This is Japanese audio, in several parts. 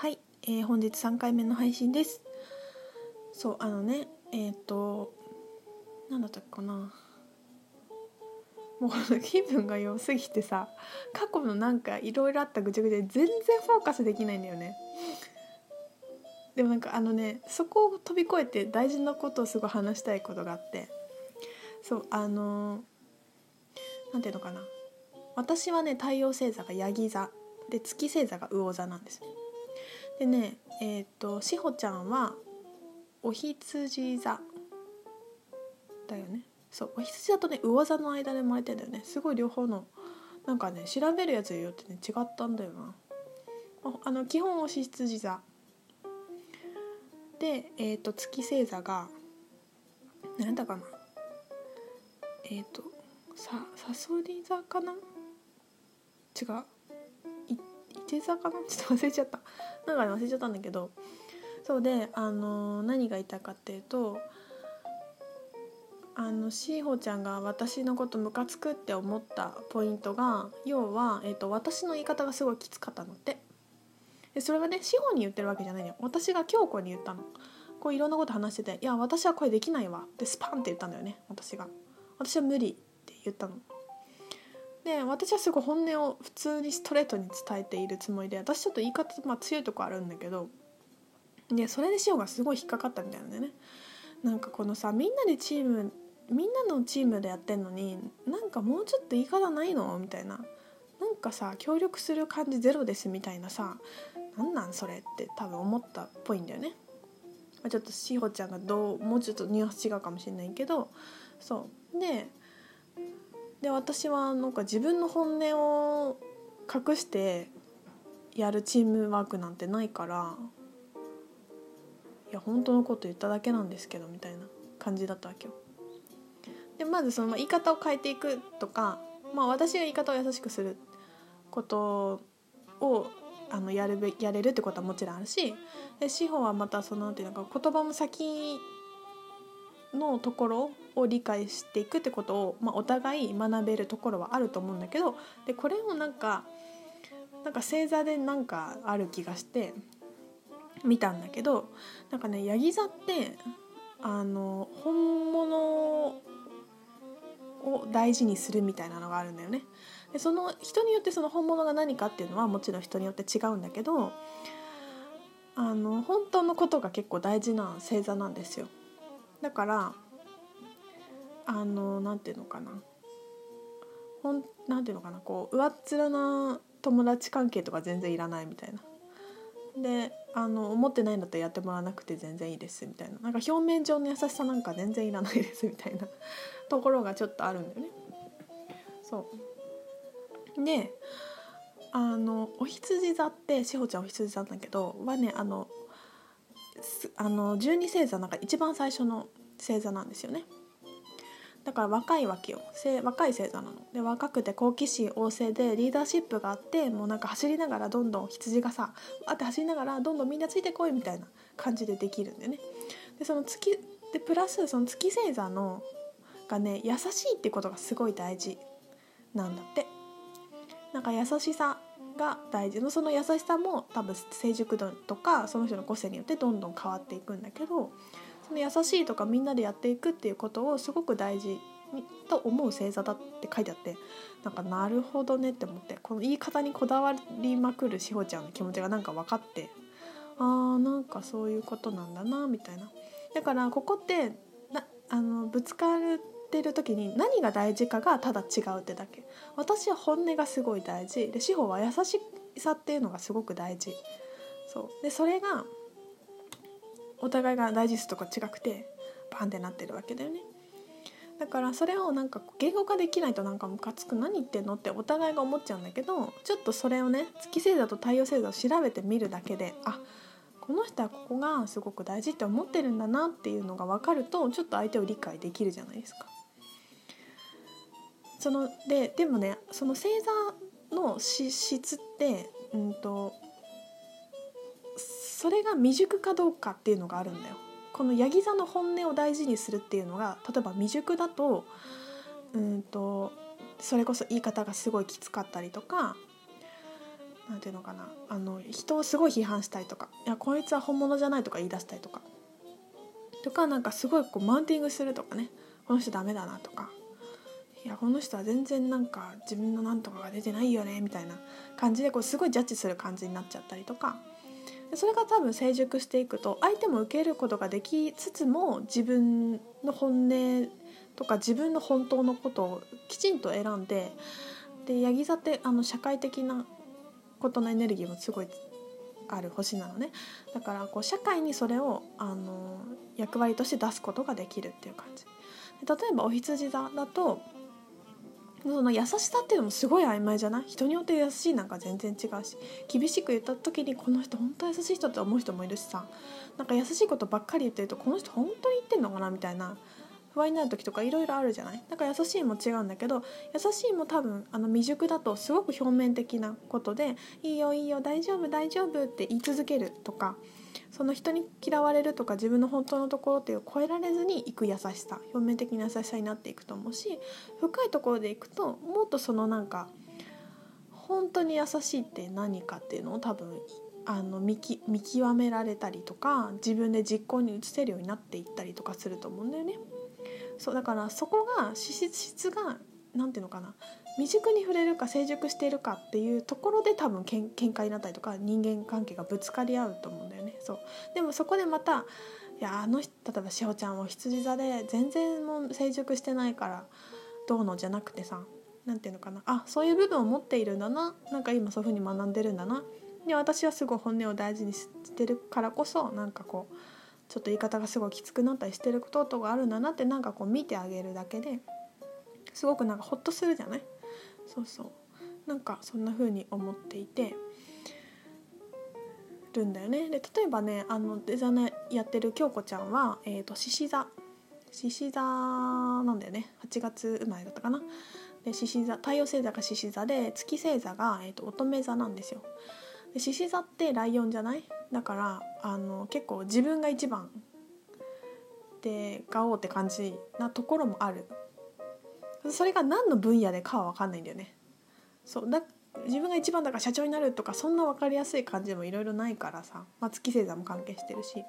はい、えー本日3回目の配信です。そうあのねえっ、と何だったっけかな。もう気分が良すぎてさ過去のなんかいろいろあったぐちゃぐちゃで全然フォーカスできないんだよね。でもなんかあのねそこを飛び越えて大事なことをすごい話したいことがあって。そうあのなんていうのかな。私はね太陽星座がヤギ座。で月星座が魚座なんですねでねえっ、としほちゃんはお羊座だよね。そうお羊座とね魚座の間で生まれてんだよね。すごい両方のなんかね調べるやつによってね違ったんだよな。ああの基本お羊座。でえっ、と月星座がなんだかな。えっ、とささそり座かな？違う。いいて座かな？ちょっと忘れちゃった。なんか忘れちゃったんだけどそうであの何が言いたいかっていうとあのしほちゃんが私のことムカつくって思ったポイントが要は、えー、と私の言い方がすごいきつかったのって。でそれはねしほに言ってるわけじゃないのよ。私が京子に言ったの。こういろんなこと話してて「いや私はこれできないわ」ってスパンって言ったんだよね私が。私は無理って言ったの。で私はすごい本音を普通にストレートに伝えているつもりで私ちょっと言い方、まあ、強いとこあるんだけどでそれでしおがすごい引っかかったみたいなんだよね。なんかこのさみんなでチームみんなのチームでやってんのになんかもうちょっと言い方ないの？みたいな。なんかさ協力する感じゼロです？みたいなさなんなんそれって多分思ったっぽいんだよね。まあちょっとしほちゃんがどうもうちょっとニュアンス違うかもしれないけどそう。でで私はなんか自分の本音を隠してやるチームワークなんてないからいや本当のこと言っただけなんですけどみたいな感じだったわけよ。でまずその言い方を変えていくとか、まあ、私が言い方を優しくすることをあのやるべやれるってことはもちろんあるしで志保はまたそのなんていうのか言葉の先のところを理解していくってことを、まあ、お互い学べるところはあると思うんだけどでこれをなんかなんか星座でなんかある気がして見たんだけどなんかねヤギ座ってあの本物を大事にするみたいなのがあるんだよね。でその人によってその本物が何かっていうのはもちろん人によって違うんだけどあの本当のことが結構大事な星座なんですよ。だからあのなんていうのかな。ほんなんていうのかな。こう上っ面な友達関係とか全然いらないみたいな。であの思ってないんだったらやってもらわなくて全然いいですみたいな。なんか表面上の優しさなんか全然いらないですみたいな。ところがちょっとあるんだよね。そう。であのお羊座ってしほちゃんお羊座なんだけどはねあのあの十二星座の中で一番最初の星座なんですよね。だから若いわけよ。若い星座なの。で若くて好奇心旺盛でリーダーシップがあってもうなんか走りながらどんどん羊がさあって走りながらどんどんみんなついてこいみたいな感じでできるんだよね。でその月でプラスその月星座のがね優しいってことがすごい大事なんだって。なんか優しさ。が大事のその優しさも多分成熟度とかその人の個性によってどんどん変わっていくんだけどその優しいとかみんなでやっていくっていうことをすごく大事にと思う星座だって書いてあってなんかなるほどねって思ってこの言い方にこだわりまくるしほちゃんの気持ちがなんか分かってあーなんかそういうことなんだなみたいな。だからここってなあのぶつかってる時に何が大事かがただ違うってだけ。私は本音がすごい大事。で志保は優しさっていうのがすごく大事。そう。でそれがお互いが大事すとか違くてバンってなってるわけだよね。だからそれをなんか言語化できないとなんかムカつく。何言ってんのってお互いが思っちゃうんだけどちょっとそれをね月星座と太陽星座を調べてみるだけであこの人はここがすごく大事って思ってるんだなっていうのが分かるとちょっと相手を理解できるじゃないですか。そのででもねその星座の資質って、うんと、それが未熟かどうかっていうのがあるんだよ。このヤギ座の本音を大事にするっていうのが例えば未熟だと,、うんとそれこそ言い方がすごいきつかったりとかなんていうのかなあの人をすごい批判したりとか「いやこいつは本物じゃない」とか言い出したりとかとかなんかすごいこうマウンティングするとかねこの人ダメだなとかいやこの人は全然なんか自分のなんとかが出てないよねみたいな感じでこうすごいジャッジする感じになっちゃったりとか。それが多分成熟していくと相手も受けることができつつも自分の本音とか自分の本当のことをきちんと選んででヤギ座ってあの社会的なことのエネルギーもすごいある星なのね。だからこう社会にそれをあの役割として出すことができるっていう感じ。例えばお羊座だとその優しさっていうのもすごい曖昧じゃない？人によって優しいなんか全然違うし厳しく言った時にこの人本当優しい人って思う人もいるしさ。なんか優しいことばっかり言ってるとこの人本当に言ってんのかなみたいな不安になる時とかいろいろあるじゃない？だか優しいも違うんだけど優しいも多分あの未熟だとすごく表面的なことで「いいよいいよ大丈夫大丈夫」って言い続けるとかその人に嫌われるとか自分の本当のところっていう超えられずにいく優しさ表面的な優しさになっていくと思うし深いところでいくともっとそのなんか本当に優しいって何かっていうのを多分あの見き見極められたりとか自分で実行に移せるようになっていったりとかすると思うんだよね。そうだからそこが資質が何ていうのかな未熟に触れるか成熟しているかっていうところで多分けん喧嘩になったりとか人間関係がぶつかり合うと思うんだよね。そう。でもそこでまたいやあの人例えばしほちゃんは羊座で全然もう成熟してないからどうのじゃなくてさ何ていうのかな。あそういう部分を持っているんだな。なんか今そういうふうに学んでるんだな。で私はすごい本音を大事にしてるからこそなんかこうちょっと言い方がすごいきつくなったりしてることとかあるんだなってなんかこう見てあげるだけですごくなんかホッとするじゃない？そうそう。なんかそんな風に思っていてるんだよね。で例えばねあのデザイやってる京子ちゃんはえ、ー、と獅子座。獅子座なんだよね。8月生まれだったかな。で獅子座太陽星座が獅子座で月星座が、えーと、乙女座なんですよ。獅子座ってライオンじゃない？だからあの結構自分が一番でガオーって感じなところもある。それが何の分野でかは分かんないんだよね。そうだ自分が一番だから社長になるとかそんな分かりやすい感じでもいろいろないからさ、まあ、月星座も関係してるし。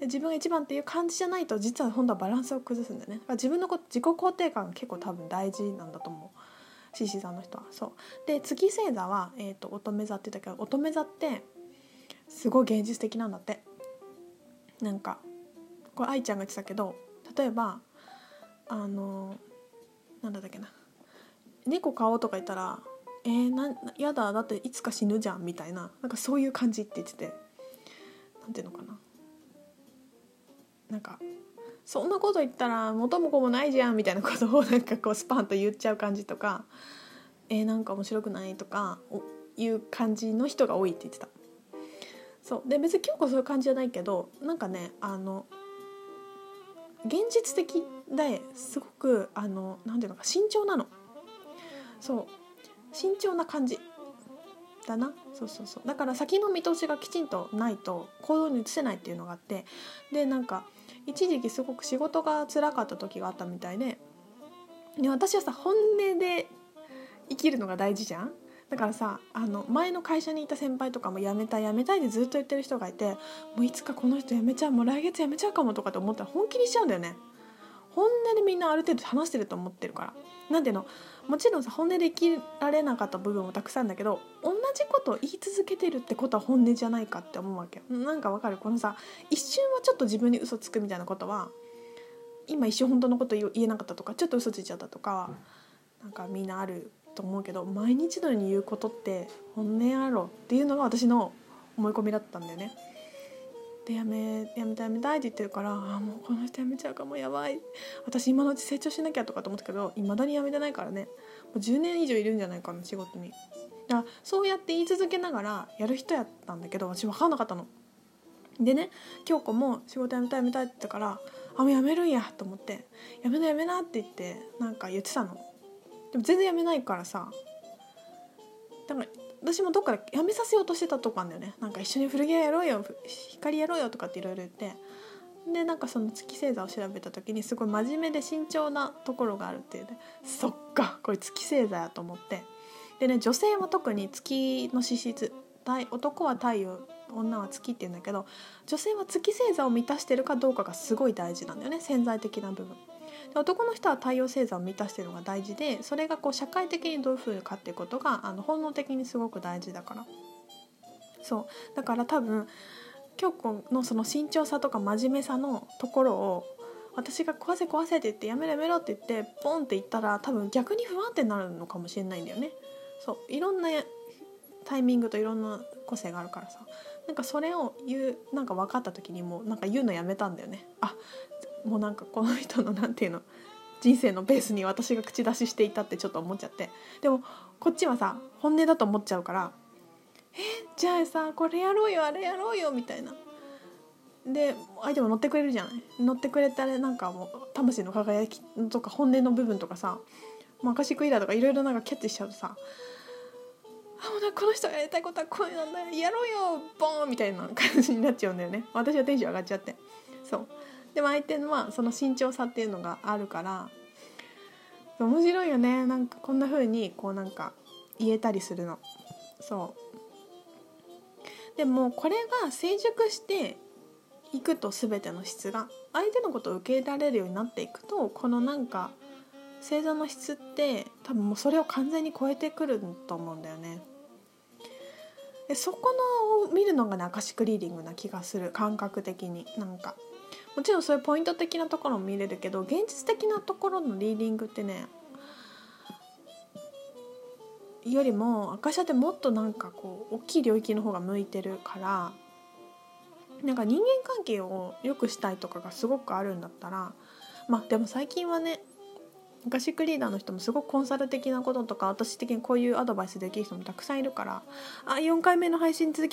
自分が一番っていう感じじゃないと実は本当はバランスを崩すんだよね。だから自分のこと自己肯定感が結構多分大事なんだと思う。獅子座の人は。そう。で月星座は、えーと、乙女座って言ったけど乙女座ってすごい現実的なんだって。なんかこれ愛ちゃんが言ってたけど例えばあのなんだっけな猫飼おうとか言ったら「えー、なやだだっていつか死ぬじゃん」みたいななんかそういう感じって言っててなんていうのかななんかそんなこと言ったら元も子もないじゃんみたいなことを なんかこうスパンと言っちゃう感じとか「えー、なんか面白くない?」とかいう感じの人が多いって言ってた。そうで別に今日こそういう感じじゃないけどなんかねあの現実的ですごくあのなんていうのか慎重なの。そう。慎重な感じだな。そうそうそう。だから先の見通しがきちんとないと行動に移せないっていうのがあって。でなんか一時期すごく仕事が辛かった時があったみたいで。で私はさ本音で生きるのが大事じゃん。だからさあの前の会社にいた先輩とかも辞めたい辞めたいってずっと言ってる人がいてもういつかこの人辞めちゃうもう来月辞めちゃうかもとかって思ったら本気にしちゃうんだよね。本音でみんなある程度話してると思ってるから。なんていうのもちろんさ本音で生きられなかった部分もたくさんだけど同じことを言い続けてるってことは本音じゃないかって思うわけ。なんかわかる？このさ一瞬はちょっと自分に嘘つくみたいなことは今一瞬本当のこと言えなかったとかちょっと嘘ついちゃったとかなんかみんなあると思うけど毎日のように言うことって本音やろ？っていうのが私の思い込みだったんだよね。でやめやめたやめたいって言ってるからあもうこの人やめちゃうかもやばい。私今のうち成長しなきゃとかと思ったけどいまだにやめてないからね。もう10年以上いるんじゃないかな仕事に。だそうやって言い続けながらやる人やったんだけど私分かんなかったの。でね京子も仕事辞めたい辞めたいって言ったからあもう辞めるんやと思って「辞めな辞めな」って言ってなんか言ってたの。でも全然辞めないからさ。だから私もどっかでやめさせようとしてたとこあんだよね。なんか一緒に古着屋やろうよ光やろうよとかっていろいろ言って。でなんかその月星座を調べた時にすごい真面目で慎重なところがあるっていうでそっかこれ月星座やと思って。でね女性は特に月の資質男は太陽女は月って言うんだけど女性は月星座を満たしてるかどうかがすごい大事なんだよね。潜在的な部分。で男の人は太陽星座を満たしてるのが大事でそれがこう社会的にどういうふうかっていうことがあの本能的にすごく大事だから。そう。だから多分京子のその慎重さとか真面目さのところを私が壊せ壊せって言ってやめろやめろって言ってポンって言ったら多分逆に不安定になるのかもしれないんだよね。そう。いろんなタイミングといろんな個性があるからさ。なんかそれを言うなんか分かった時にもなんか言うのやめたんだよね。あもうなんかこの人の何て言うの人生のベースに私が口出ししていたってちょっと思っちゃって。でもこっちはさ本音だと思っちゃうから「えじゃあさこれやろうよあれやろうよ」みたいな。で相手も乗ってくれるじゃない。乗ってくれたらなんかもう魂の輝きとか本音の部分とかさマカシクイラーとかいろいろなんかキャッチしちゃうとさあもうこの人がやりたいことはこういうなんだやろうよボーンみたいな感じになっちゃうんだよね。私はテンション上がっちゃって。そう。でも相手のはその慎重さっていうのがあるから面白いよね。なんかこんな風にこうなんか言えたりするの。そう。でもこれが成熟していくと全ての質が相手のことを受け入れられるようになっていくとこのなんか星座の質って多分もうそれを完全に超えてくると思うんだよね。でそこのを見るのがねアカシックリーディングな気がする。感覚的に。なんか。もちろんそういうポイント的なところも見れるけど現実的なところのリーディングってねよりもアカシャってもっとなんかこう大きい領域の方が向いてるからなんか人間関係を良くしたいとかがすごくあるんだったらまあでも最近はねガシックリーダーの人もすごくコンサル的なこととか私的にこういうアドバイスできる人もたくさんいるからあ4回目の配信続き